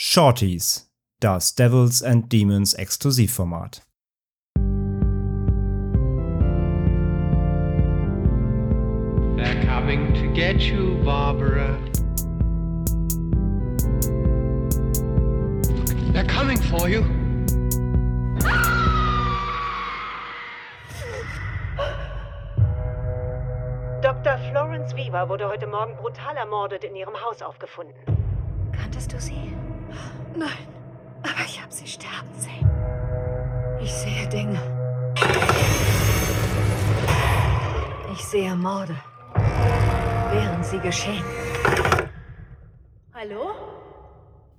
Shorties, das Devils and Demons Exklusivformat. They're coming to get you, Barbara. They're coming for you. Dr. Florence Weaver wurde heute Morgen brutal ermordet in ihrem Haus aufgefunden. Kanntest du sie? Nein, aber ich habe sie sterben sehen. Ich sehe Dinge. Ich sehe Morde, während sie geschehen. Hallo?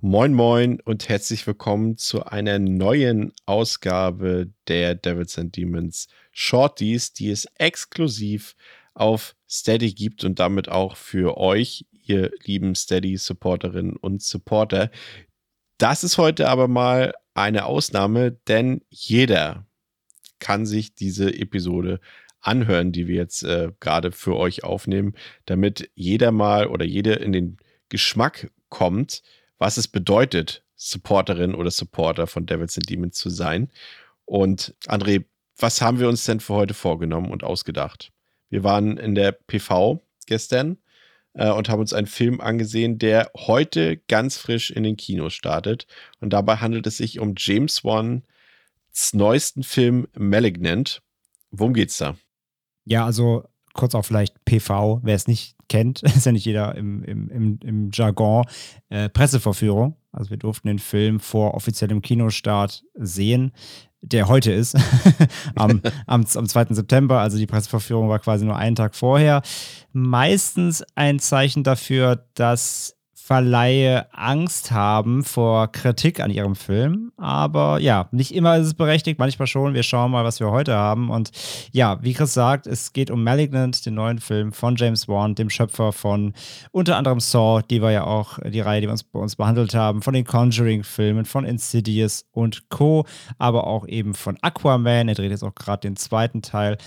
Moin Moin und herzlich willkommen zu einer neuen Ausgabe der Devils and Demons Shorties, die es exklusiv auf Steady gibt und damit auch für euch, ihr lieben Steady-Supporterinnen und Supporter. Das ist heute aber mal eine Ausnahme, denn jeder kann sich diese Episode anhören, die wir jetzt äh, gerade für euch aufnehmen, damit jeder mal oder jede in den Geschmack kommt, was es bedeutet, Supporterin oder Supporter von Devils and Demons zu sein. Und André, was haben wir uns denn für heute vorgenommen und ausgedacht? Wir waren in der PV gestern äh, und haben uns einen Film angesehen, der heute ganz frisch in den Kinos startet. Und dabei handelt es sich um James Wan's neuesten Film Malignant. Worum geht's da? Ja, also kurz auch vielleicht PV, wer es nicht kennt, ist ja nicht jeder im, im, im, im Jargon, äh, Presseverführung. Also wir durften den Film vor offiziellem Kinostart sehen, der heute ist, am, am, am 2. September. Also die Presseverführung war quasi nur einen Tag vorher. Meistens ein Zeichen dafür, dass Verleihe Angst haben vor Kritik an ihrem Film. Aber ja, nicht immer ist es berechtigt, manchmal schon. Wir schauen mal, was wir heute haben. Und ja, wie Chris sagt, es geht um Malignant, den neuen Film von James Wan, dem Schöpfer von unter anderem Saw, die war ja auch die Reihe, die wir uns bei uns behandelt haben, von den Conjuring-Filmen, von Insidious und Co., aber auch eben von Aquaman. Er dreht jetzt auch gerade den zweiten Teil.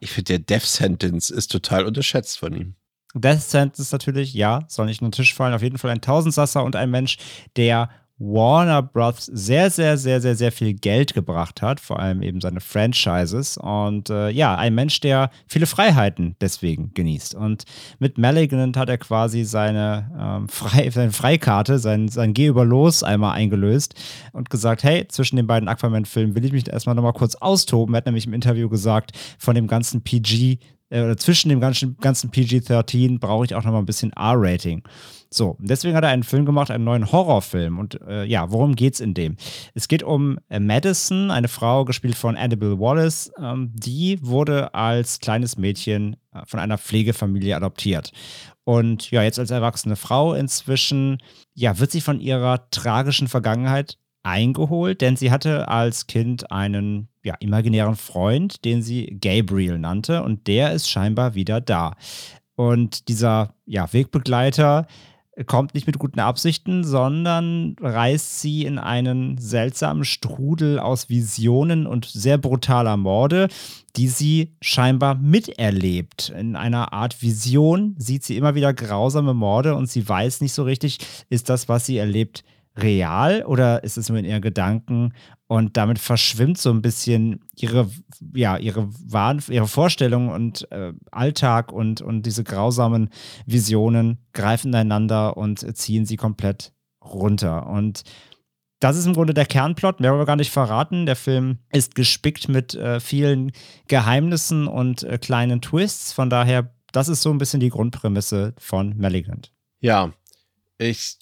Ich finde, der Death Sentence ist total unterschätzt von ihm. Death Sentence natürlich, ja, soll nicht unter den Tisch fallen. Auf jeden Fall ein Tausendsasser und ein Mensch, der Warner Bros. sehr, sehr, sehr, sehr, sehr viel Geld gebracht hat, vor allem eben seine Franchises. Und äh, ja, ein Mensch, der viele Freiheiten deswegen genießt. Und mit Malignant hat er quasi seine, ähm, Frei seine Freikarte, sein, sein Geh über Los einmal eingelöst und gesagt, hey, zwischen den beiden Aquaman-Filmen will ich mich erstmal nochmal kurz austoben. Er hat nämlich im Interview gesagt, von dem ganzen PG äh, oder zwischen dem ganzen, ganzen PG-13 brauche ich auch noch mal ein bisschen R-Rating. So, deswegen hat er einen Film gemacht, einen neuen Horrorfilm. Und äh, ja, worum geht's in dem? Es geht um äh, Madison, eine Frau, gespielt von Annabelle Wallace. Ähm, die wurde als kleines Mädchen äh, von einer Pflegefamilie adoptiert. Und ja, jetzt als erwachsene Frau inzwischen, ja, wird sie von ihrer tragischen Vergangenheit eingeholt, denn sie hatte als Kind einen ja, imaginären Freund, den sie Gabriel nannte, und der ist scheinbar wieder da. Und dieser ja, Wegbegleiter kommt nicht mit guten Absichten, sondern reißt sie in einen seltsamen Strudel aus Visionen und sehr brutaler Morde, die sie scheinbar miterlebt. In einer Art Vision sieht sie immer wieder grausame Morde und sie weiß nicht so richtig, ist das, was sie erlebt, real oder ist es nur in ihren Gedanken? Und damit verschwimmt so ein bisschen ihre, ja, ihre, Wahn, ihre Vorstellung und äh, Alltag und, und diese grausamen Visionen greifen einander und ziehen sie komplett runter. Und das ist im Grunde der Kernplot, mehr wollen wir gar nicht verraten. Der Film ist gespickt mit äh, vielen Geheimnissen und äh, kleinen Twists. Von daher, das ist so ein bisschen die Grundprämisse von Malignant. Ja, ich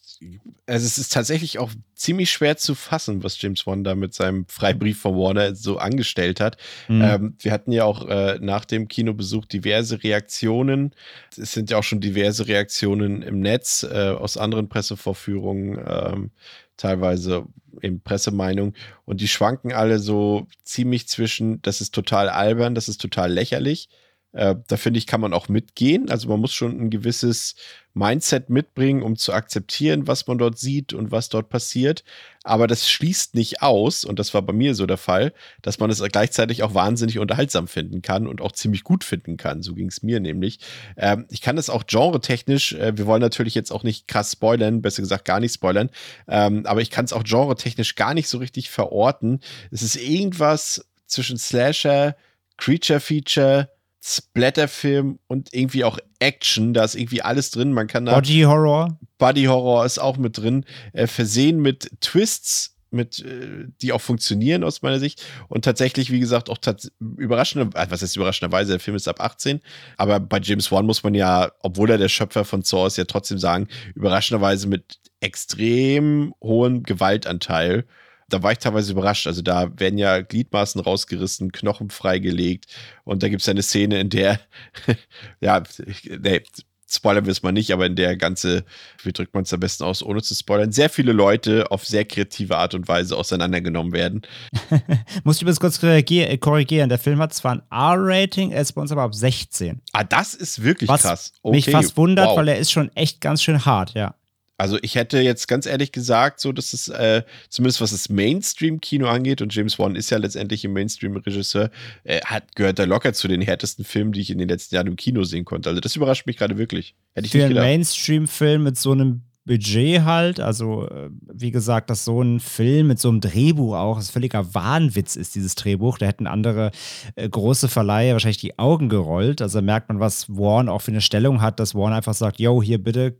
also es ist tatsächlich auch ziemlich schwer zu fassen, was James Wan da mit seinem Freibrief von Warner so angestellt hat. Mhm. Ähm, wir hatten ja auch äh, nach dem Kinobesuch diverse Reaktionen. Es sind ja auch schon diverse Reaktionen im Netz äh, aus anderen Pressevorführungen, ähm, teilweise in Pressemeinung. Und die schwanken alle so ziemlich zwischen, das ist total albern, das ist total lächerlich Äh, da finde ich, kann man auch mitgehen. Also man muss schon ein gewisses Mindset mitbringen, um zu akzeptieren, was man dort sieht und was dort passiert. Aber das schließt nicht aus, und das war bei mir so der Fall, dass man es gleichzeitig auch wahnsinnig unterhaltsam finden kann und auch ziemlich gut finden kann. So ging es mir nämlich. Ähm, ich kann das auch genretechnisch, äh, wir wollen natürlich jetzt auch nicht krass spoilern, besser gesagt gar nicht spoilern, ähm, aber ich kann es auch genretechnisch gar nicht so richtig verorten. Es ist irgendwas zwischen Slasher, Creature Feature, Splatterfilm und irgendwie auch Action. Da ist irgendwie alles drin. Man kann da. Body Horror. Body Horror ist auch mit drin. Äh, versehen mit Twists, mit, äh, die auch funktionieren aus meiner Sicht. Und tatsächlich, wie gesagt, auch überraschende, äh, was heißt überraschenderweise, der Film ist ab 18. Aber bei James Wan muss man ja, obwohl er der Schöpfer von Saw ist, ja trotzdem sagen, überraschenderweise mit extrem hohem Gewaltanteil da war ich teilweise überrascht. Also da werden ja Gliedmaßen rausgerissen, Knochen freigelegt und da gibt es eine Szene, in der, ja, nee, spoilern wir es mal nicht, aber in der ganze, wie drückt man es am besten aus, ohne zu spoilern, sehr viele Leute auf sehr kreative Art und Weise auseinandergenommen werden. Muss ich übrigens kurz korrigieren. Der Film hat zwar ein R-Rating, er ist bei uns aber ab 16. Ah, das ist wirklich Was krass. Okay, mich fast wundert, wow. weil er ist schon echt ganz schön hart, ja. Also ich hätte jetzt ganz ehrlich gesagt, so dass es äh, zumindest was das Mainstream-Kino angeht und James Wan ist ja letztendlich ein Mainstream-Regisseur, äh, hat gehört da locker zu den härtesten Filmen, die ich in den letzten Jahren im Kino sehen konnte. Also das überrascht mich gerade wirklich. Hätte ich Für einen Mainstream-Film mit so einem Budget halt, also äh, wie gesagt, dass so ein Film mit so einem Drehbuch auch, das völliger Wahnwitz ist, dieses Drehbuch. Da hätten andere äh, große Verleiher wahrscheinlich die Augen gerollt. Also merkt man, was Warren auch für eine Stellung hat, dass Warren einfach sagt, yo, hier bitte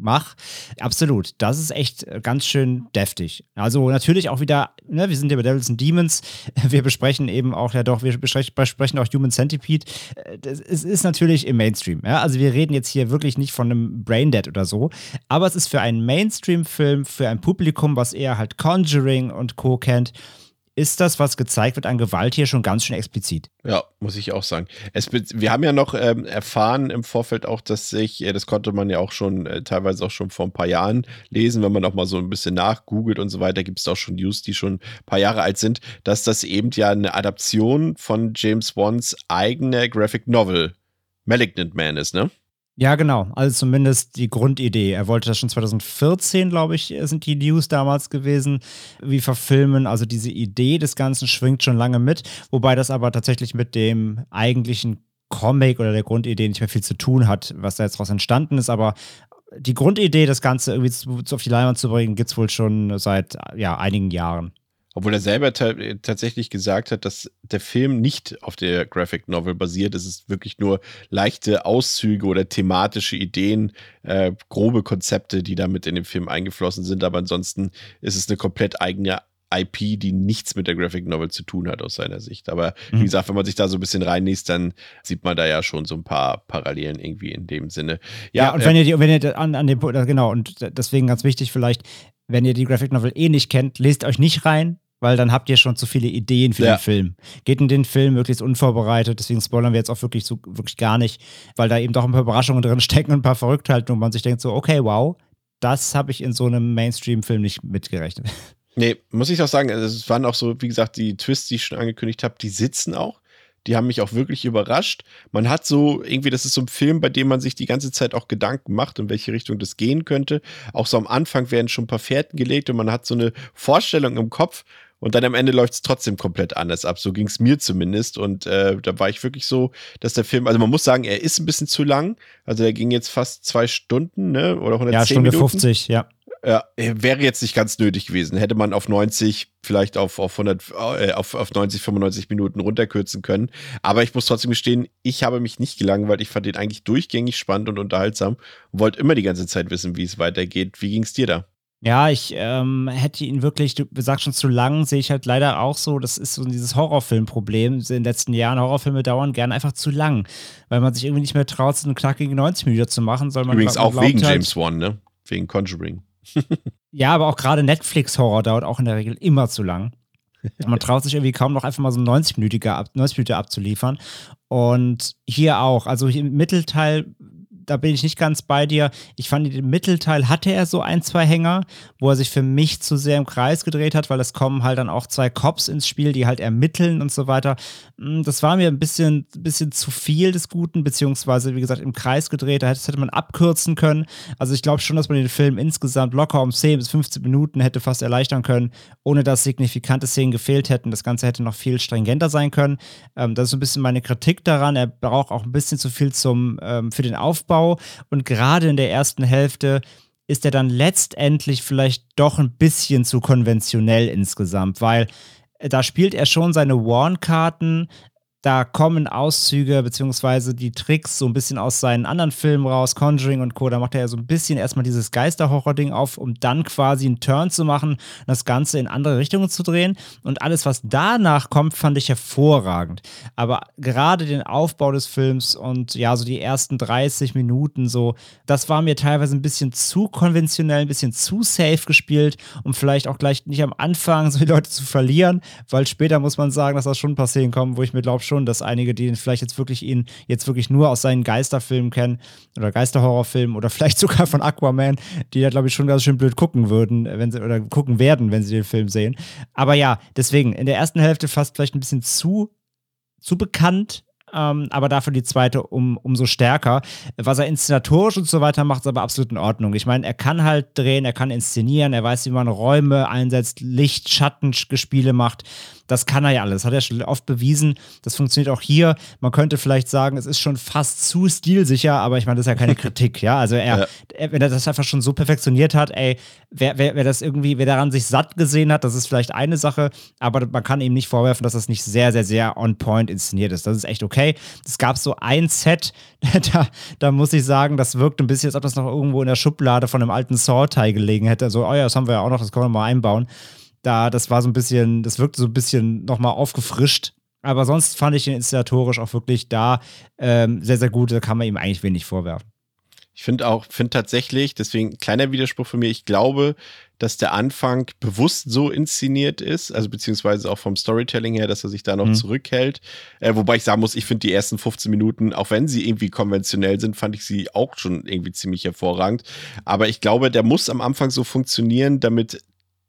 mach. Absolut. Das ist echt äh, ganz schön deftig. Also natürlich auch wieder, ne, wir sind ja bei Devils and Demons. Wir besprechen eben auch, ja doch, wir besprechen auch Human Centipede. Äh, es ist natürlich im Mainstream. Ja? Also wir reden jetzt hier wirklich nicht von einem Braindead oder so. Aber es ist für einen Mainstream-Film, für ein Publikum, was eher halt Conjuring und Co. kennt, ist das, was gezeigt wird an Gewalt hier schon ganz schön explizit. Ja, muss ich auch sagen. Es, wir haben ja noch ähm, erfahren im Vorfeld auch, dass sich, das konnte man ja auch schon äh, teilweise auch schon vor ein paar Jahren lesen, wenn man auch mal so ein bisschen nachgoogelt und so weiter, gibt es auch schon News, die schon ein paar Jahre alt sind, dass das eben ja eine Adaption von James Wands eigener Graphic Novel Malignant Man ist, ne? Ja, genau. Also zumindest die Grundidee. Er wollte das schon 2014, glaube ich, sind die News damals gewesen, wie verfilmen. Also diese Idee des Ganzen schwingt schon lange mit, wobei das aber tatsächlich mit dem eigentlichen Comic oder der Grundidee nicht mehr viel zu tun hat, was da jetzt daraus entstanden ist. Aber die Grundidee, das Ganze irgendwie auf die Leinwand zu bringen, gibt es wohl schon seit ja, einigen Jahren. Obwohl er selber tatsächlich gesagt hat, dass der Film nicht auf der Graphic Novel basiert. Es ist wirklich nur leichte Auszüge oder thematische Ideen, äh, grobe Konzepte, die damit in den Film eingeflossen sind. Aber ansonsten ist es eine komplett eigene IP, die nichts mit der Graphic Novel zu tun hat aus seiner Sicht. Aber mhm. wie gesagt, wenn man sich da so ein bisschen reinliest, dann sieht man da ja schon so ein paar Parallelen irgendwie in dem Sinne. Ja, ja und wenn ihr, wenn ihr an, an dem genau, und deswegen ganz wichtig vielleicht, wenn ihr die Graphic Novel eh nicht kennt, lest euch nicht rein, weil dann habt ihr schon zu viele Ideen für ja. den Film. Geht in den Film möglichst unvorbereitet, deswegen spoilern wir jetzt auch wirklich so wirklich gar nicht, weil da eben doch ein paar Überraschungen drin stecken und ein paar Verrücktheiten und man sich denkt so, okay, wow, das habe ich in so einem Mainstream-Film nicht mitgerechnet. Nee, muss ich auch sagen, also es waren auch so, wie gesagt, die Twists, die ich schon angekündigt habe, die sitzen auch. Die haben mich auch wirklich überrascht. Man hat so irgendwie, das ist so ein Film, bei dem man sich die ganze Zeit auch Gedanken macht, in welche Richtung das gehen könnte. Auch so am Anfang werden schon ein paar Fährten gelegt und man hat so eine Vorstellung im Kopf und dann am Ende läuft es trotzdem komplett anders ab. So ging es mir zumindest. Und äh, da war ich wirklich so, dass der Film, also man muss sagen, er ist ein bisschen zu lang. Also der ging jetzt fast zwei Stunden, ne? Oder 110 Ja, Stunde Minuten. 50, ja. Ja, wäre jetzt nicht ganz nötig gewesen. Hätte man auf 90, vielleicht auf, auf, 100, äh, auf, auf 90, 95 Minuten runterkürzen können. Aber ich muss trotzdem gestehen, ich habe mich nicht gelangweilt. Ich fand den eigentlich durchgängig spannend und unterhaltsam und wollte immer die ganze Zeit wissen, wie es weitergeht. Wie ging es dir da? Ja, ich ähm, hätte ihn wirklich, du sagst schon zu lang, sehe ich halt leider auch so, das ist so dieses Horrorfilmproblem. In den letzten Jahren, Horrorfilme dauern gerne einfach zu lang, weil man sich irgendwie nicht mehr traut, so einen knackigen 90 Minuten zu machen. Soll man Übrigens auch wegen halt, James Wan, ne? Wegen Conjuring. ja, aber auch gerade Netflix-Horror dauert auch in der Regel immer zu lang. Man traut sich irgendwie kaum noch einfach mal so 90-Minütiger 90 Minuten abzuliefern. Und hier auch, also im Mittelteil da bin ich nicht ganz bei dir. Ich fand, im Mittelteil hatte er so ein, zwei Hänger, wo er sich für mich zu sehr im Kreis gedreht hat, weil es kommen halt dann auch zwei Cops ins Spiel, die halt ermitteln und so weiter. Hm, das war mir ein bisschen, bisschen zu viel des Guten, beziehungsweise, wie gesagt, im Kreis gedreht. Da hätte man abkürzen können. Also ich glaube schon, dass man den Film insgesamt locker um 10 bis 15 Minuten hätte fast erleichtern können, ohne dass signifikante Szenen gefehlt hätten. Das Ganze hätte noch viel stringenter sein können. Ähm, das ist ein bisschen meine Kritik daran. Er braucht auch ein bisschen zu viel zum, ähm, für den Aufbau. Und gerade in der ersten Hälfte ist er dann letztendlich vielleicht doch ein bisschen zu konventionell insgesamt, weil da spielt er schon seine Warn-Karten, da kommen Auszüge beziehungsweise die Tricks so ein bisschen aus seinen anderen Filmen raus, Conjuring und Co. Da macht er ja so ein bisschen erstmal dieses Geisterhorror-Ding auf, um dann quasi einen Turn zu machen, das Ganze in andere Richtungen zu drehen. Und alles, was danach kommt, fand ich hervorragend. Aber gerade den Aufbau des Films und ja, so die ersten 30 Minuten so, das war mir teilweise ein bisschen zu konventionell, ein bisschen zu safe gespielt, um vielleicht auch gleich nicht am Anfang so die Leute zu verlieren, weil später muss man sagen, dass das schon passieren kommt, wo ich mir glaube, schon, dass einige, die ihn vielleicht jetzt wirklich ihn jetzt wirklich nur aus seinen Geisterfilmen kennen oder Geisterhorrorfilmen oder vielleicht sogar von Aquaman, die ja, glaube ich, schon ganz schön blöd gucken würden, wenn sie oder gucken werden, wenn sie den Film sehen. Aber ja, deswegen, in der ersten Hälfte fast vielleicht ein bisschen zu, zu bekannt ähm, aber dafür die zweite um, umso stärker. Was er inszenatorisch und so weiter macht, ist aber absolut in Ordnung. Ich meine, er kann halt drehen, er kann inszenieren, er weiß, wie man Räume einsetzt, Licht, Schattengespiele macht. Das kann er ja alles. Das hat er schon oft bewiesen. Das funktioniert auch hier. Man könnte vielleicht sagen, es ist schon fast zu stilsicher, aber ich meine, das ist ja keine Kritik, ja. Also er, ja. er, wenn er das einfach schon so perfektioniert hat, ey, wer, wer, wer das irgendwie, wer daran sich satt gesehen hat, das ist vielleicht eine Sache, aber man kann ihm nicht vorwerfen, dass das nicht sehr, sehr, sehr on point inszeniert ist. Das ist echt okay okay. Es gab so ein Set, da, da muss ich sagen, das wirkt ein bisschen, als ob das noch irgendwo in der Schublade von einem alten Saw-Teil gelegen hätte. So, oh ja, das haben wir ja auch noch, das können wir mal einbauen. Da, das war so ein bisschen, das wirkte so ein bisschen nochmal aufgefrischt. Aber sonst fand ich ihn inszenatorisch auch wirklich da ähm, sehr, sehr gut. Da kann man ihm eigentlich wenig vorwerfen. Ich finde auch, finde tatsächlich, deswegen kleiner Widerspruch von mir, ich glaube, dass der Anfang bewusst so inszeniert ist, also beziehungsweise auch vom Storytelling her, dass er sich da noch mhm. zurückhält. Äh, wobei ich sagen muss, ich finde die ersten 15 Minuten, auch wenn sie irgendwie konventionell sind, fand ich sie auch schon irgendwie ziemlich hervorragend. Aber ich glaube, der muss am Anfang so funktionieren, damit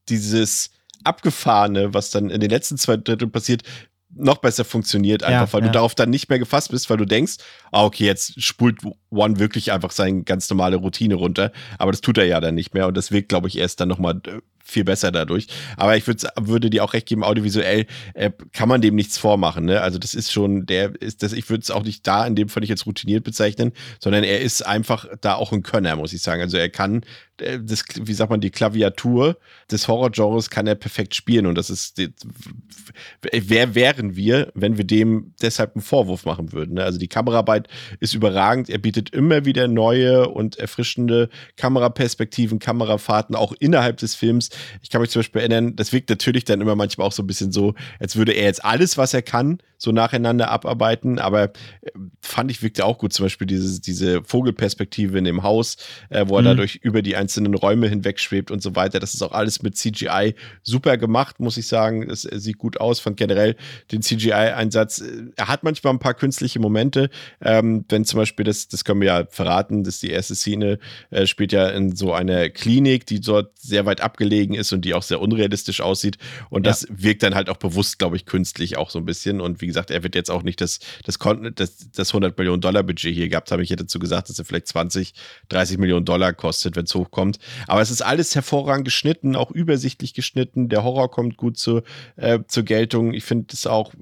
dieses Abgefahrene, was dann in den letzten zwei Dritteln passiert, noch besser funktioniert, einfach ja, weil ja. du darauf dann nicht mehr gefasst bist, weil du denkst, ah, okay, jetzt spult One wirklich einfach seine ganz normale Routine runter. Aber das tut er ja dann nicht mehr und das wirkt, glaube ich, erst dann nochmal äh, viel besser dadurch. Aber ich würd, würde dir auch recht geben, audiovisuell äh, kann man dem nichts vormachen. Ne? Also das ist schon, der ist das, ich würde es auch nicht da in dem Fall nicht jetzt routiniert bezeichnen, sondern er ist einfach da auch ein Könner, muss ich sagen. Also er kann äh, das, wie sagt man, die Klaviatur des Horrorgenres kann er perfekt spielen und das ist, wer wären wir, wenn wir dem deshalb einen Vorwurf machen würden? Ne? Also die Kameraarbeit ist überragend, er bietet immer wieder neue und erfrischende Kameraperspektiven, Kamerafahrten auch innerhalb des Films. Ich kann mich zum Beispiel erinnern, das wirkt natürlich dann immer manchmal auch so ein bisschen so, als würde er jetzt alles, was er kann, so nacheinander abarbeiten, aber äh, fand ich wirkte auch gut, zum Beispiel diese, diese Vogelperspektive in dem Haus, äh, wo er mhm. dadurch über die einzelnen Räume hinweg schwebt und so weiter. Das ist auch alles mit CGI super gemacht, muss ich sagen. Es sieht gut aus, fand generell den CGI-Einsatz. Äh, er hat manchmal ein paar künstliche Momente, ähm, wenn zum Beispiel, das, das können wir ja verraten, dass die erste Szene äh, spielt ja in so einer Klinik, die dort sehr weit abgelegen ist und die auch sehr unrealistisch aussieht. Und das ja. wirkt dann halt auch bewusst, glaube ich, künstlich auch so ein bisschen. Und wie gesagt, er wird jetzt auch nicht das, das, das, das 100 Millionen Dollar Budget hier gehabt haben. Ich hätte dazu gesagt, dass er vielleicht 20, 30 Millionen Dollar kostet, wenn es hochkommt. Aber es ist alles hervorragend geschnitten, auch übersichtlich geschnitten. Der Horror kommt gut zu, äh, zur Geltung. Ich finde es auch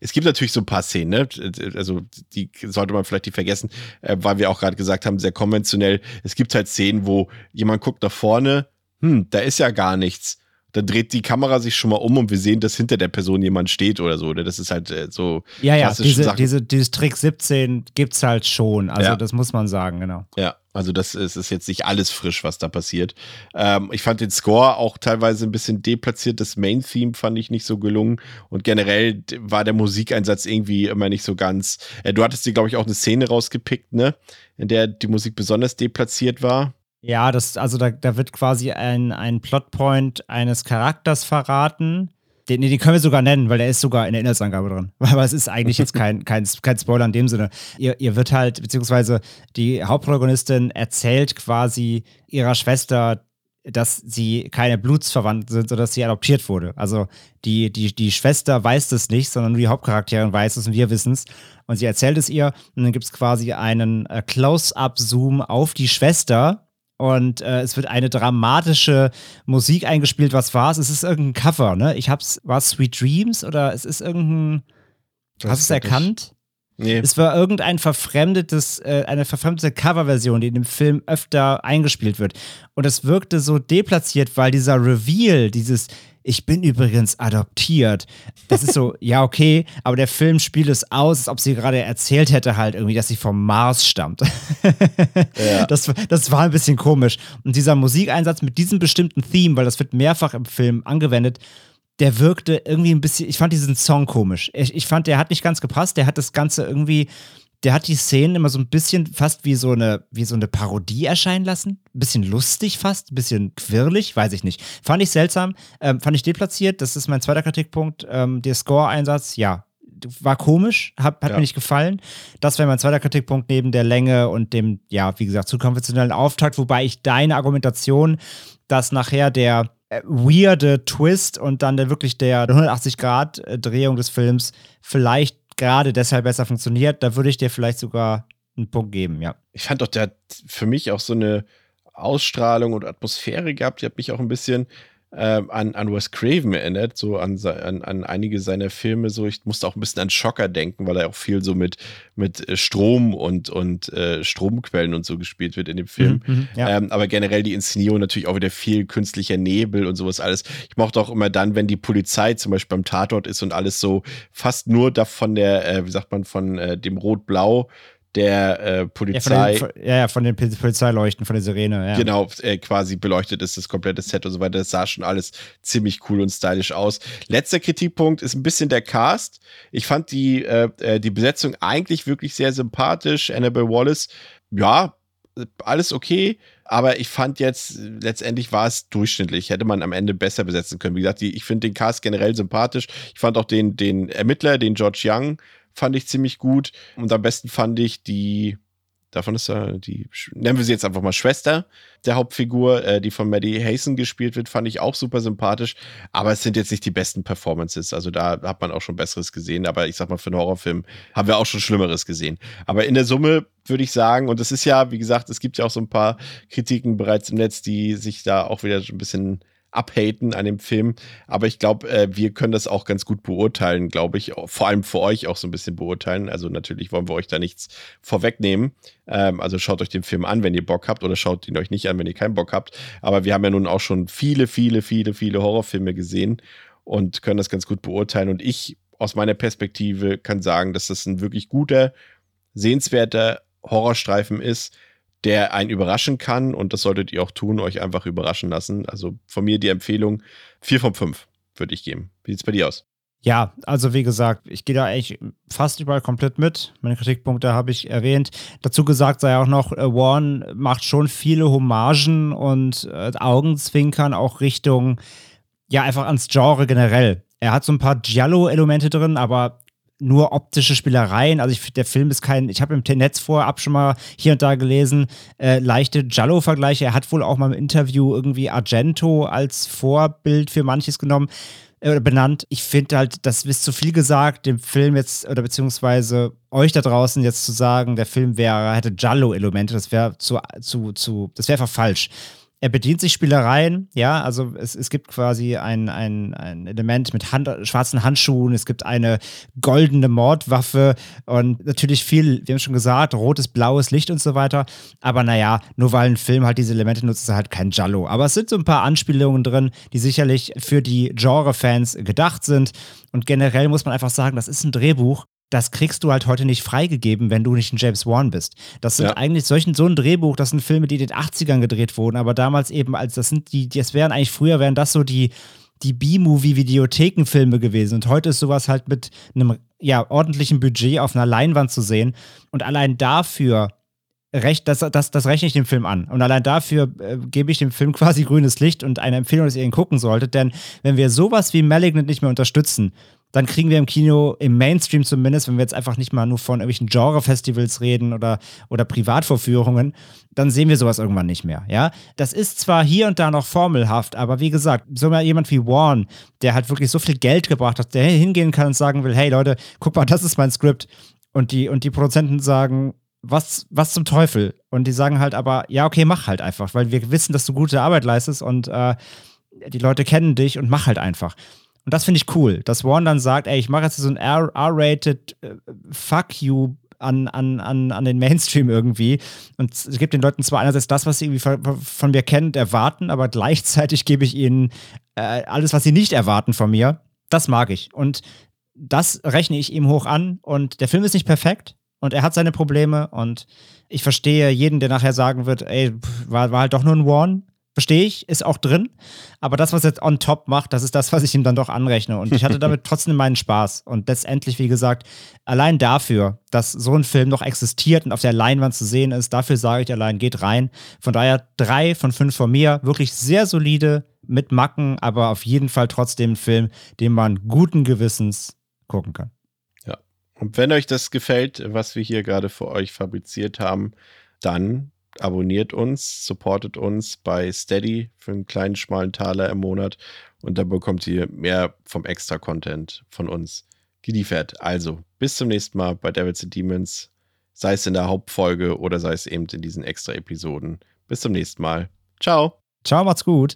es gibt natürlich so ein paar Szenen, ne? also die sollte man vielleicht nicht vergessen, äh, weil wir auch gerade gesagt haben, sehr konventionell. Es gibt halt Szenen, wo jemand guckt nach vorne, hm, da ist ja gar nichts dann dreht die Kamera sich schon mal um und wir sehen, dass hinter der Person jemand steht oder so. Ne? Das ist halt äh, so. Ja, ja, diese, diese, dieses Trick 17 gibt es halt schon. Also, ja. das muss man sagen, genau. Ja, also das ist, ist, jetzt nicht alles frisch, was da passiert. Ähm, ich fand den Score auch teilweise ein bisschen deplatziert. Das Main-Theme fand ich nicht so gelungen. Und generell war der Musikeinsatz irgendwie immer nicht so ganz. Äh, du hattest dir, glaube ich, auch eine Szene rausgepickt, ne? In der die Musik besonders deplatziert war. Ja, das, also da, da wird quasi ein, ein Plotpoint eines Charakters verraten. Den, den können wir sogar nennen, weil der ist sogar in der Inhaltsangabe drin. Aber es ist eigentlich jetzt kein, kein, kein Spoiler in dem Sinne. Ihr, ihr wird halt, beziehungsweise die Hauptprotagonistin erzählt quasi ihrer Schwester, dass sie keine Blutsverwandten sind, sondern dass sie adoptiert wurde. Also die, die, die Schwester weiß das nicht, sondern nur die Hauptcharakterin weiß es und wir wissen es. Und sie erzählt es ihr und dann gibt es quasi einen äh, Close-up-Zoom auf die Schwester und äh, es wird eine dramatische Musik eingespielt. Was war es? Es ist irgendein Cover, ne? Ich hab's, war es Sweet Dreams oder es ist irgendein. Das hast du es erkannt? Nee. Es war irgendein verfremdetes, äh, eine verfremdete Coverversion, die in dem Film öfter eingespielt wird. Und es wirkte so deplatziert, weil dieser Reveal, dieses Ich bin übrigens adoptiert, das ist so, ja, okay, aber der Film spielt es aus, als ob sie gerade erzählt hätte, halt irgendwie, dass sie vom Mars stammt. ja. das, das war ein bisschen komisch. Und dieser Musikeinsatz mit diesem bestimmten Theme, weil das wird mehrfach im Film angewendet, der wirkte irgendwie ein bisschen, ich fand diesen Song komisch. Ich, ich fand, der hat nicht ganz gepasst, der hat das Ganze irgendwie, der hat die Szenen immer so ein bisschen fast wie so eine, wie so eine Parodie erscheinen lassen. Ein bisschen lustig fast, ein bisschen quirlig, weiß ich nicht. Fand ich seltsam, ähm, fand ich deplatziert, das ist mein zweiter Kritikpunkt. Ähm, der Score-Einsatz, ja, war komisch, hat, hat ja. mir nicht gefallen. Das wäre mein zweiter Kritikpunkt neben der Länge und dem, ja, wie gesagt, zu konventionellen Auftakt, wobei ich deine Argumentation, dass nachher der äh, weirde Twist und dann der wirklich der 180-Grad-Drehung des Films vielleicht gerade deshalb besser funktioniert. Da würde ich dir vielleicht sogar einen Punkt geben, ja. Ich fand doch, der hat für mich auch so eine Ausstrahlung und Atmosphäre gehabt. Die hat mich auch ein bisschen äh, an, an Wes Craven erinnert, so an, an, an einige seiner Filme. So, ich musste auch ein bisschen an Schocker denken, weil er auch viel so mit, mit äh, Strom und, und äh, Stromquellen und so gespielt wird in dem Film. Mhm, mhm, ja. ähm, aber generell die Inszenierung natürlich auch wieder viel künstlicher Nebel und sowas alles. Ich mochte auch immer dann, wenn die Polizei zum Beispiel beim Tatort ist und alles so fast nur davon der, äh, wie sagt man, von äh, dem Rot-Blau der äh, Polizei. Ja von, den, ja, von den Polizeileuchten, von der Sirene. Ja. Genau, äh, quasi beleuchtet ist das komplette Set und so weiter. Das sah schon alles ziemlich cool und stylisch aus. Letzter Kritikpunkt ist ein bisschen der Cast. Ich fand die, äh, äh die Besetzung eigentlich wirklich sehr sympathisch. Annabelle Wallace, ja, alles okay. Aber ich fand jetzt, letztendlich war es durchschnittlich. Hätte man am Ende besser besetzen können. Wie gesagt, die, ich finde den Cast generell sympathisch. Ich fand auch den, den Ermittler, den George Young, fand ich ziemlich gut. Und am besten fand ich die, davon ist ja die, nennen wir sie jetzt einfach mal Schwester der Hauptfigur, äh, die von Maddie Hasten gespielt wird, fand ich auch super sympathisch. Aber es sind jetzt nicht die besten Performances. Also da hat man auch schon Besseres gesehen. Aber ich sag mal, für einen Horrorfilm haben wir auch schon Schlimmeres gesehen. Aber in der Summe würde ich sagen, und es ist ja, wie gesagt, es gibt ja auch so ein paar Kritiken bereits im Netz, die sich da auch wieder so ein bisschen abhaten an dem Film. Aber ich glaube, äh, wir können das auch ganz gut beurteilen, glaube ich. Vor allem für euch auch so ein bisschen beurteilen. Also natürlich wollen wir euch da nichts vorwegnehmen. Ähm, also schaut euch den Film an, wenn ihr Bock habt, oder schaut ihn euch nicht an, wenn ihr keinen Bock habt. Aber wir haben ja nun auch schon viele, viele, viele, viele Horrorfilme gesehen und können das ganz gut beurteilen. Und ich aus meiner Perspektive kann sagen, dass das ein wirklich guter, sehenswerter Horrorstreifen ist, der einen überraschen kann und das solltet ihr auch tun, euch einfach überraschen lassen. Also von mir die Empfehlung 4 von 5 würde ich geben. Wie sieht es bei dir aus? Ja, also wie gesagt, ich gehe da eigentlich fast überall komplett mit. Meine Kritikpunkte habe ich erwähnt. Dazu gesagt sei auch noch, äh, Warren macht schon viele Hommagen und äh, Augenzwinkern auch Richtung, ja, einfach ans Genre generell. Er hat so ein paar Giallo-Elemente drin, aber nur optische Spielereien. Also ich, der Film ist kein, ich habe im Netz vorab schon mal hier und da gelesen, äh, leichte Giallo-Vergleiche. Er hat wohl auch mal im Interview irgendwie Argento als Vorbild für manches genommen äh, benannt. Ich finde halt, das ist zu viel gesagt, dem Film jetzt, oder beziehungsweise euch da draußen jetzt zu sagen, der Film wäre, hätte Giallo-Elemente, das wäre zu, zu, zu, das wäre einfach falsch er bedient sich Spielereien, ja, also es, es gibt quasi ein, ein, ein Element mit Hand, schwarzen Handschuhen, es gibt eine goldene Mordwaffe und natürlich viel, wir haben schon gesagt, rotes, blaues Licht und so weiter. Aber naja, nur weil ein Film halt diese Elemente nutzt, ist er halt kein Jallo. Aber es sind so ein paar Anspielungen drin, die sicherlich für die Genre-Fans gedacht sind. Und generell muss man einfach sagen, das ist ein Drehbuch, das kriegst du halt heute nicht freigegeben, wenn du nicht ein James Wan bist. Das sind ja. eigentlich solchen, so ein Drehbuch, das sind Filme, die in den 80ern gedreht wurden, aber damals eben als, das sind die, das wären eigentlich früher, wären das so die, die B-Movie-Videothekenfilme gewesen. Und heute ist sowas halt mit einem ja, ordentlichen Budget auf einer Leinwand zu sehen. Und allein dafür recht, das, das, das rechne ich dem Film an. Und allein dafür äh, gebe ich dem Film quasi grünes Licht und eine Empfehlung, dass ihr ihn gucken solltet. Denn wenn wir sowas wie Malignant nicht mehr unterstützen, dann kriegen wir im Kino, im Mainstream zumindest, wenn wir jetzt einfach nicht mal nur von irgendwelchen Genre-Festivals reden oder, oder Privatvorführungen, dann sehen wir sowas irgendwann nicht mehr. Ja, das ist zwar hier und da noch formelhaft, aber wie gesagt, so mal jemand wie Warren, der halt wirklich so viel Geld gebracht hat, der hingehen kann und sagen will, hey Leute, guck mal, das ist mein Skript. Und die, und die Produzenten sagen, was, was zum Teufel? Und die sagen halt aber, ja, okay, mach halt einfach, weil wir wissen, dass du gute Arbeit leistest und äh, die Leute kennen dich und mach halt einfach. Und das finde ich cool, dass Warren dann sagt, ey, ich mache jetzt so ein R-rated äh, Fuck you an, an, an, an den Mainstream irgendwie und es gibt den Leuten zwar einerseits das, was sie irgendwie von, von mir kennen und erwarten, aber gleichzeitig gebe ich ihnen äh, alles, was sie nicht erwarten von mir. Das mag ich. Und das rechne ich ihm hoch an. Und der Film ist nicht perfekt und er hat seine Probleme und ich verstehe jeden, der nachher sagen wird, ey, war, war halt doch nur ein Warn. Verstehe ich, ist auch drin. Aber das, was er jetzt on top macht, das ist das, was ich ihm dann doch anrechne. Und ich hatte damit trotzdem meinen Spaß. Und letztendlich, wie gesagt, allein dafür, dass so ein Film noch existiert und auf der Leinwand zu sehen ist, dafür sage ich allein, geht rein. Von daher drei von fünf von mir. Wirklich sehr solide, mit Macken, aber auf jeden Fall trotzdem ein Film, den man guten Gewissens gucken kann. Ja. Und wenn euch das gefällt, was wir hier gerade für euch fabriziert haben, dann abonniert uns, supportet uns bei Steady für einen kleinen schmalen Taler im Monat und dann bekommt ihr mehr vom Extra-Content von uns geliefert. Also, bis zum nächsten Mal bei Devils and Demons, sei es in der Hauptfolge oder sei es eben in diesen Extra-Episoden. Bis zum nächsten Mal. Ciao. Ciao, macht's gut.